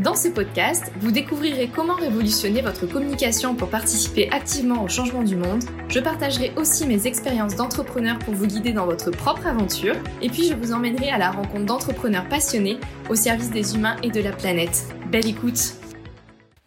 Dans ce podcast, vous découvrirez comment révolutionner votre communication pour participer activement au changement du monde. Je partagerai aussi mes expériences d'entrepreneur pour vous guider dans votre propre aventure. Et puis je vous emmènerai à la rencontre d'entrepreneurs passionnés au service des humains et de la planète. Belle écoute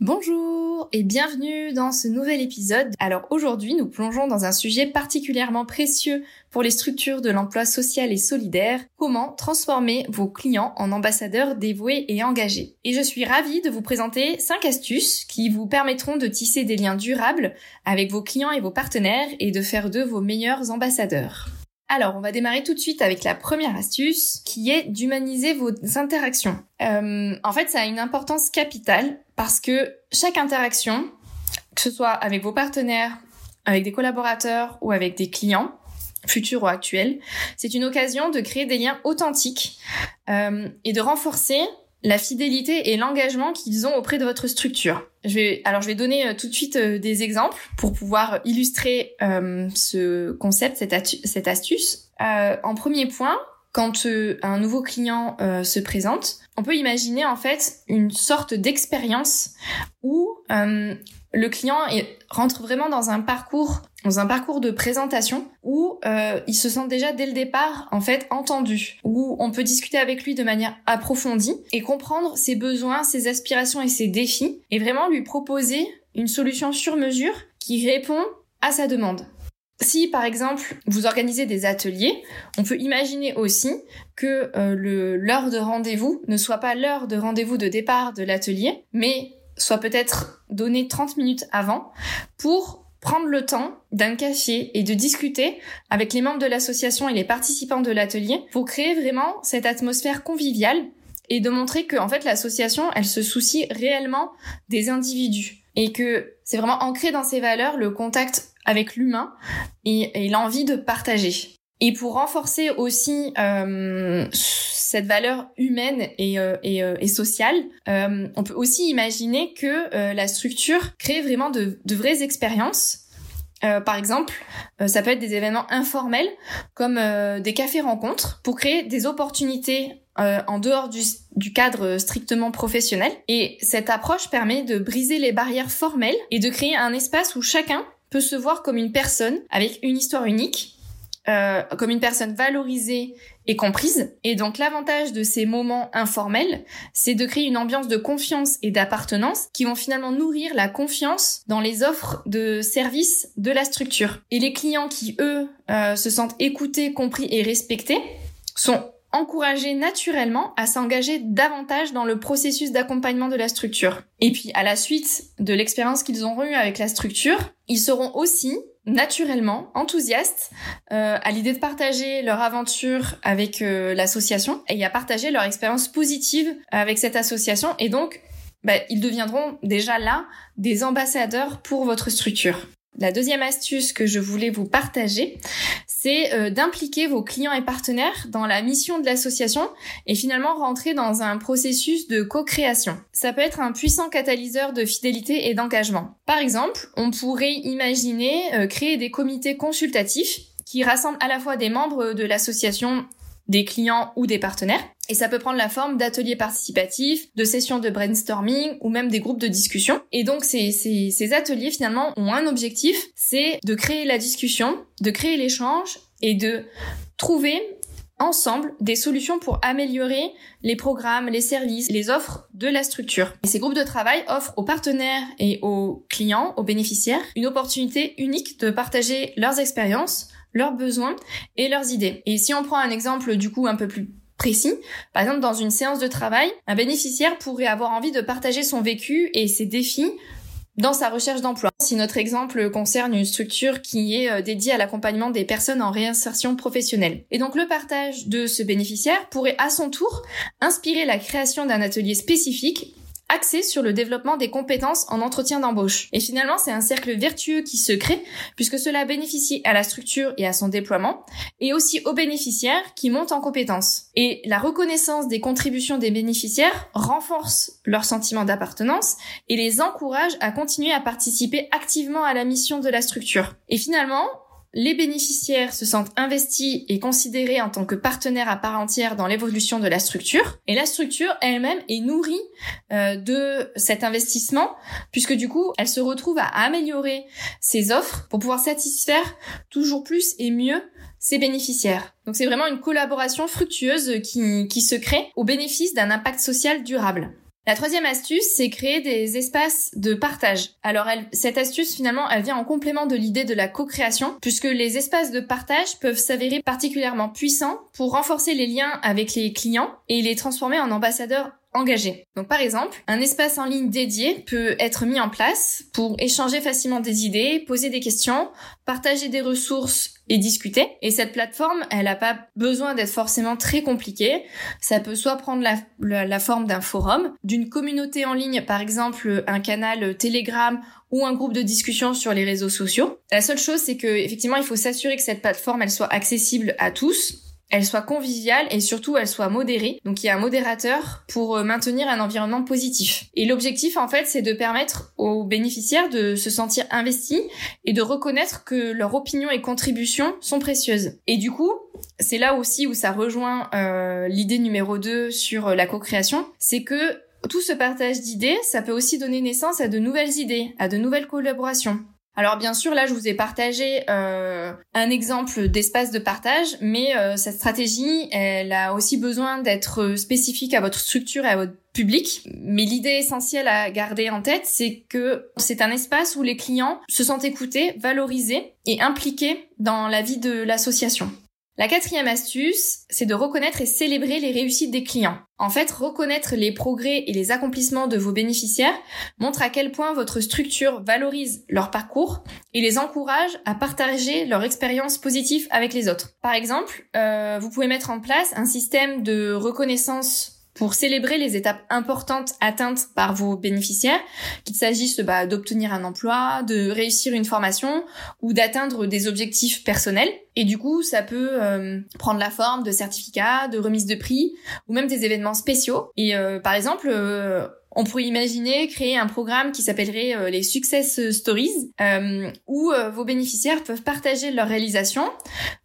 Bonjour et bienvenue dans ce nouvel épisode. Alors aujourd'hui, nous plongeons dans un sujet particulièrement précieux pour les structures de l'emploi social et solidaire, comment transformer vos clients en ambassadeurs dévoués et engagés. Et je suis ravie de vous présenter 5 astuces qui vous permettront de tisser des liens durables avec vos clients et vos partenaires et de faire d'eux vos meilleurs ambassadeurs. Alors, on va démarrer tout de suite avec la première astuce, qui est d'humaniser vos interactions. Euh, en fait, ça a une importance capitale parce que chaque interaction, que ce soit avec vos partenaires, avec des collaborateurs ou avec des clients, futurs ou actuels, c'est une occasion de créer des liens authentiques euh, et de renforcer la fidélité et l'engagement qu'ils ont auprès de votre structure. Je vais, alors je vais donner euh, tout de suite euh, des exemples pour pouvoir illustrer ce concept, cette, astuce. en premier point, quand un nouveau client se présente, on peut imaginer en fait une sorte d'expérience où le client rentre vraiment dans un parcours dans un parcours de présentation où euh, il se sent déjà dès le départ en fait entendu, où on peut discuter avec lui de manière approfondie et comprendre ses besoins, ses aspirations et ses défis et vraiment lui proposer une solution sur mesure qui répond à sa demande. Si par exemple vous organisez des ateliers, on peut imaginer aussi que euh, l'heure de rendez-vous ne soit pas l'heure de rendez-vous de départ de l'atelier, mais soit peut-être donné 30 minutes avant pour prendre le temps d'un café et de discuter avec les membres de l'association et les participants de l'atelier pour créer vraiment cette atmosphère conviviale et de montrer que en fait l'association elle se soucie réellement des individus et que c'est vraiment ancré dans ses valeurs le contact avec l'humain et, l'envie de partager. Et pour renforcer aussi euh, cette valeur humaine et, euh, euh, et sociale, euh, on peut aussi imaginer que la structure crée vraiment de vraies expériences. Par exemple, ça peut être des événements informels comme des cafés-rencontres pour créer des opportunités en dehors du, du, cadre strictement professionnel. Et cette approche permet de briser les barrières formelles et de créer un espace où chacun peut se voir comme une personne avec une histoire unique euh, comme une personne valorisée et comprise. Et donc l'avantage de ces moments informels, c'est de créer une ambiance de confiance et d'appartenance qui vont finalement nourrir la confiance dans les offres de services de la structure. Et les clients qui, eux, euh, se sentent écoutés, compris et respectés sont encouragés naturellement à s'engager davantage dans le processus d'accompagnement de la structure. Et puis, à la suite de l'expérience qu'ils auront eue avec la structure, ils seront aussi naturellement enthousiastes euh, à l'idée de partager leur aventure avec euh, l'association et à partager leur expérience positive avec cette association et donc bah, ils deviendront déjà là des ambassadeurs pour votre structure. La deuxième astuce que je voulais vous partager, c'est euh, d'impliquer vos clients et partenaires dans la mission de l'association et finalement rentrer dans un processus de co-création. Ça peut être un puissant catalyseur de fidélité et d'engagement. Par exemple, on pourrait imaginer euh, créer des comités consultatifs qui rassemblent à la fois des membres de l'association des clients ou des partenaires. Et ça peut prendre la forme d'ateliers participatifs, de sessions de brainstorming ou même des groupes de discussion. Et donc ces, ces, ces ateliers finalement ont un objectif, c'est de créer la discussion, de créer l'échange et de trouver ensemble des solutions pour améliorer les programmes, les services, les offres de la structure. Et ces groupes de travail offrent aux partenaires et aux clients, aux bénéficiaires, une opportunité unique de partager leurs expériences, leurs besoins et leurs idées. Et si on prend un exemple du coup un peu plus précis. Par exemple, dans une séance de travail, un bénéficiaire pourrait avoir envie de partager son vécu et ses défis dans sa recherche d'emploi. Si notre exemple concerne une structure qui est euh, dédiée à l'accompagnement des personnes en réinsertion professionnelle. Et donc le partage de ce bénéficiaire pourrait à son tour inspirer la création d'un atelier spécifique axé sur le développement des compétences en entretien d'embauche. Et finalement, c'est un cercle vertueux qui se crée puisque cela bénéficie à la structure et à son déploiement et aussi aux bénéficiaires qui montent en compétences. Et la reconnaissance des contributions des bénéficiaires renforce leur sentiment d'appartenance et les encourage à continuer à participer activement à la mission de la structure. Et finalement, les bénéficiaires se sentent investis et considérés en tant que partenaires à part entière dans l'évolution de la structure. Et la structure elle-même est nourrie euh, de cet investissement, puisque du coup, elle se retrouve à améliorer ses offres pour pouvoir satisfaire toujours plus et mieux ses bénéficiaires. Donc c'est vraiment une collaboration fructueuse qui, qui se crée au bénéfice d'un impact social durable. La troisième astuce, c'est créer des espaces de partage. Alors cette astuce finalement, elle vient en complément de l'idée de la co-création, puisque les espaces de partage peuvent s'avérer particulièrement puissants pour renforcer les liens avec les clients et les transformer en ambassadeurs Donc par exemple, un espace en ligne dédié peut être mis en place pour échanger facilement des idées, poser des questions, partager des ressources et discuter. Et cette plateforme, elle n'a pas besoin d'être forcément très compliquée. Ça peut soit prendre la, la forme d'un forum, d'une communauté en ligne, par exemple un canal Telegram ou un groupe de discussion sur les réseaux sociaux. La seule chose, c'est que effectivement, il faut s'assurer que cette plateforme, elle soit accessible à tous elle soit conviviale et surtout elle soit modérée. Donc il y a un modérateur pour euh, maintenir un environnement positif. Et l'objectif en fait c'est de permettre aux bénéficiaires de se sentir investis et de reconnaître que leur opinion et contribution sont précieuses. Et du coup, c'est là aussi où ça rejoint euh, l'idée numéro 2 sur euh, la co-création, c'est que tout ce partage d'idées, ça peut aussi donner naissance à de nouvelles idées, à de nouvelles collaborations. Alors bien sûr, là, je vous ai partagé euh, un exemple d'espace de partage, mais euh, cette stratégie, elle a aussi besoin d'être spécifique à votre structure et à votre public. Mais l'idée essentielle à garder en tête, c'est que c'est un espace où les clients se sentent écoutés, valorisés et impliqués dans la vie de l'association. La quatrième astuce, c'est de reconnaître et célébrer les réussites des clients. En fait, reconnaître les progrès et les accomplissements de vos bénéficiaires montre à quel point votre structure valorise leur parcours et les encourage à partager leur expérience positive avec les autres. Par exemple, euh, vous pouvez mettre en place un système de reconnaissance pour célébrer les étapes importantes atteintes par vos bénéficiaires, qu'il s'agisse bah, d'obtenir un emploi, de réussir une formation ou d'atteindre des objectifs personnels. Et du coup, ça peut euh, prendre la forme de certificats, de remises de prix ou même des événements spéciaux. Et euh, par exemple, euh, on pourrait imaginer créer un programme qui s'appellerait euh, les Success Stories, euh, où euh, vos bénéficiaires peuvent partager leurs réalisations,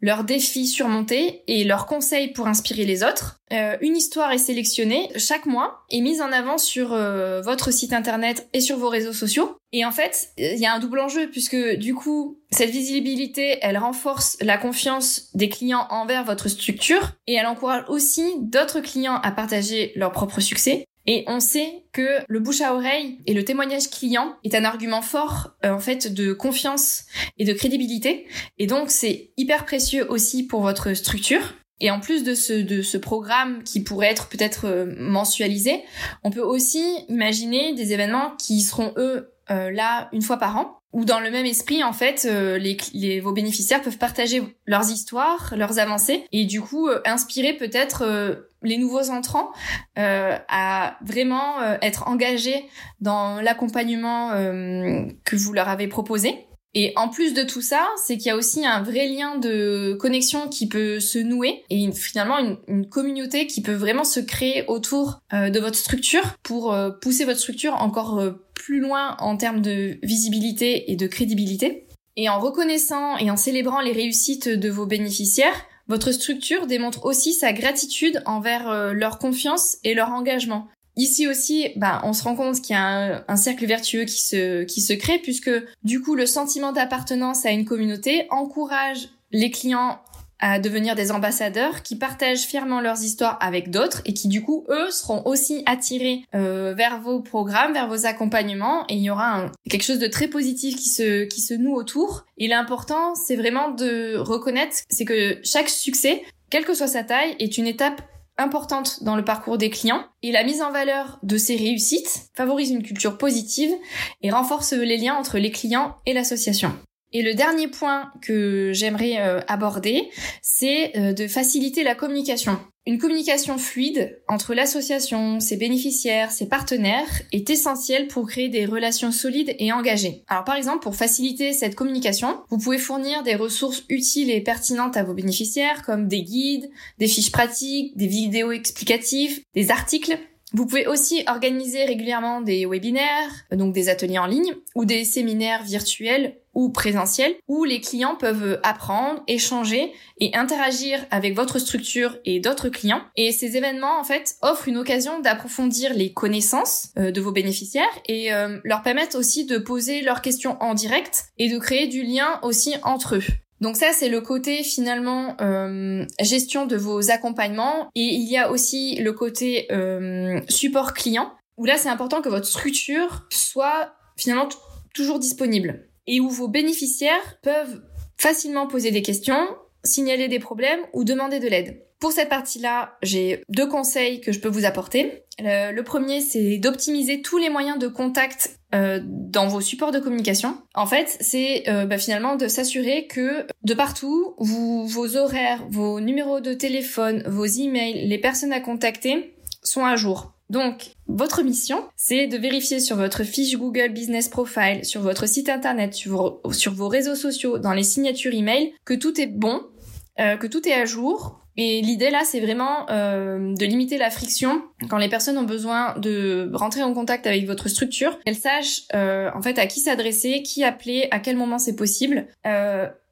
leurs défis surmontés et leurs conseils pour inspirer les autres. une histoire est sélectionnée chaque mois et mise en avant sur votre site internet et sur vos réseaux sociaux. Et en fait, il y a un double enjeu puisque du coup, cette visibilité, elle renforce la confiance des clients envers votre structure et elle encourage aussi d'autres clients à partager leur propre succès. Et on sait que le bouche à oreille et le témoignage client est un argument fort euh, en fait de confiance et de crédibilité. Et donc c'est hyper précieux aussi pour votre structure. Et en plus de ce, de ce programme qui pourrait être peut-être euh, mensualisé, on peut aussi imaginer des événements qui seront eux euh, là une fois par an ou dans le même esprit, en fait, euh, les, vos bénéficiaires peuvent partager leurs histoires, leurs avancées, et du coup euh, inspirer peut-être euh, les nouveaux entrants à vraiment être engagés dans l'accompagnement que vous leur avez proposé. Et en plus de tout ça, c'est qu'il y a aussi un vrai lien de connexion qui peut se nouer et finalement une, communauté qui peut vraiment se créer autour de votre structure pour pousser votre structure encore plus loin en termes de visibilité et de crédibilité. Et en reconnaissant et en célébrant les réussites de vos bénéficiaires, votre structure démontre aussi sa gratitude envers euh, leur confiance et leur engagement. Ici aussi, bah, on se rend compte qu'il y a un, cercle vertueux qui se, qui se crée puisque du coup le sentiment d'appartenance à une communauté encourage les clients à devenir des ambassadeurs qui partagent fièrement leurs histoires avec d'autres et qui du coup eux seront aussi attirés euh, vers vos programmes, vers vos accompagnements et il y aura quelque chose de très positif qui se qui se noue autour. Et l'important c'est vraiment de reconnaître c'est que chaque succès, quelle que soit sa taille, est une étape importante dans le parcours des clients et la mise en valeur de ces réussites favorise une culture positive et renforce les liens entre les clients et l'association. Et le dernier point que j'aimerais euh, aborder, c'est euh, de faciliter la communication. Une communication fluide entre l'association, ses bénéficiaires, ses partenaires est essentielle pour créer des relations solides et engagées. Alors par exemple, pour faciliter cette communication, vous pouvez fournir des ressources utiles et pertinentes à vos bénéficiaires comme des guides, des fiches pratiques, des vidéos explicatives, des articles vous pouvez aussi organiser régulièrement des webinaires, donc des ateliers en ligne, ou des séminaires virtuels ou présentiels, où les clients peuvent apprendre, échanger et interagir avec votre structure et d'autres clients. Et ces événements, en fait, offrent une occasion d'approfondir les connaissances euh, de vos bénéficiaires et euh, leur permettent aussi de poser leurs questions en direct et de créer du lien aussi entre eux. Donc ça, c'est le côté finalement euh, gestion de vos accompagnements. Et il y a aussi le côté support client, où là, c'est important que votre structure soit finalement toujours disponible. Et où vos bénéficiaires peuvent facilement poser des questions, signaler des problèmes ou demander de l'aide. Pour cette partie-là, j'ai deux conseils que je peux vous apporter. Le, premier, c'est d'optimiser tous les moyens de contact euh, dans vos supports de communication. En fait, c'est euh, bah, finalement de s'assurer que de partout, vos horaires, vos numéros de téléphone, vos emails, les personnes à contacter sont à jour. Donc, votre mission, c'est de vérifier sur votre fiche Google Business Profile, sur votre site internet, sur vos, réseaux sociaux, dans les signatures email, que tout est bon, euh, que tout est à jour, et l'idée là, c'est vraiment euh, de limiter la friction quand les personnes ont besoin de rentrer en contact avec votre structure, qu'elles sachent euh, en fait à qui s'adresser, qui appeler, à quel moment c'est possible.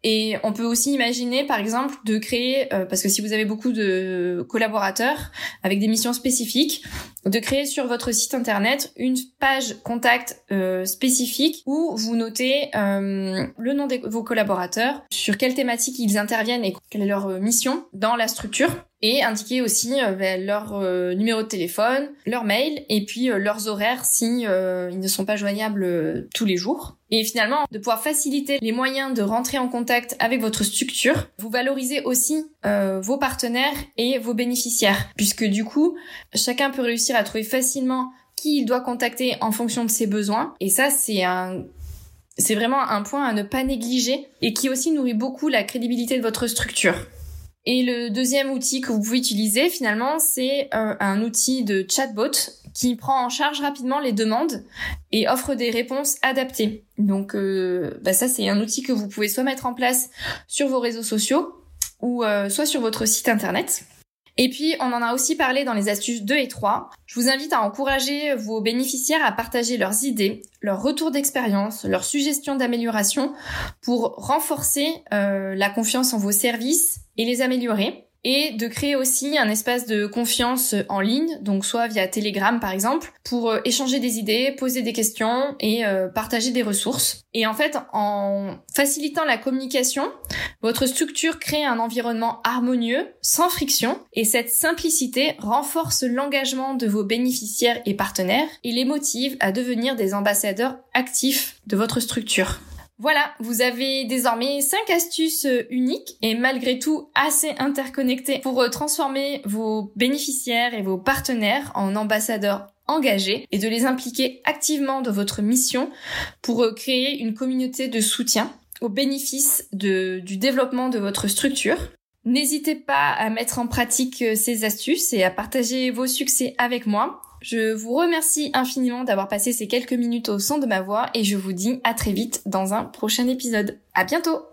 Euh, et on peut aussi imaginer, par exemple, de créer, euh, parce que si vous avez beaucoup de collaborateurs avec des missions spécifiques, de créer sur votre site internet une page contact euh, spécifique où vous notez euh, le nom de vos collaborateurs, sur quelle thématique ils interviennent et quelle est leur mission dans la structure et indiquer aussi euh, ben, leur euh, numéro de téléphone, leur mail et puis euh, leurs horaires si ils ne sont pas joignables tous les jours. Et finalement, de pouvoir faciliter les moyens de rentrer en contact avec votre structure, vous valorisez aussi vos partenaires et vos bénéficiaires, puisque du coup, chacun peut réussir à trouver facilement qui il doit contacter en fonction de ses besoins. Et ça, c'est un c'est vraiment un point à ne pas négliger et qui aussi nourrit beaucoup la crédibilité de votre structure. Et le deuxième outil que vous pouvez utiliser finalement, c'est euh, un outil de chatbot qui prend en charge rapidement les demandes et offre des réponses adaptées. Donc euh, bah ça c'est un outil que vous pouvez soit mettre en place sur vos réseaux sociaux ou euh, soit sur votre site internet. Et puis, on en a aussi parlé dans les astuces 2 et 3. Je vous invite à encourager vos bénéficiaires à partager leurs idées, leurs retours d'expérience, leurs suggestions d'amélioration pour renforcer la confiance en vos services et les améliorer et de créer aussi un espace de confiance en ligne, donc soit via Telegram par exemple, pour euh, échanger des idées, poser des questions et euh, partager des ressources. Et en fait, en facilitant la communication, votre structure crée un environnement harmonieux, sans friction, et cette simplicité renforce l'engagement de vos bénéficiaires et partenaires et les motive à devenir des ambassadeurs actifs de votre structure. Voilà, vous avez désormais 5 astuces euh, uniques et malgré tout assez interconnectées pour euh, transformer vos bénéficiaires et vos partenaires en ambassadeurs engagés et de les impliquer activement dans votre mission pour euh, créer une communauté de soutien au bénéfice du développement de votre structure. N'hésitez pas à mettre en pratique ces astuces et à partager vos succès avec moi. Je vous remercie infiniment d'avoir passé ces quelques minutes au son de ma voix et je vous dis à très vite dans un prochain épisode. À bientôt!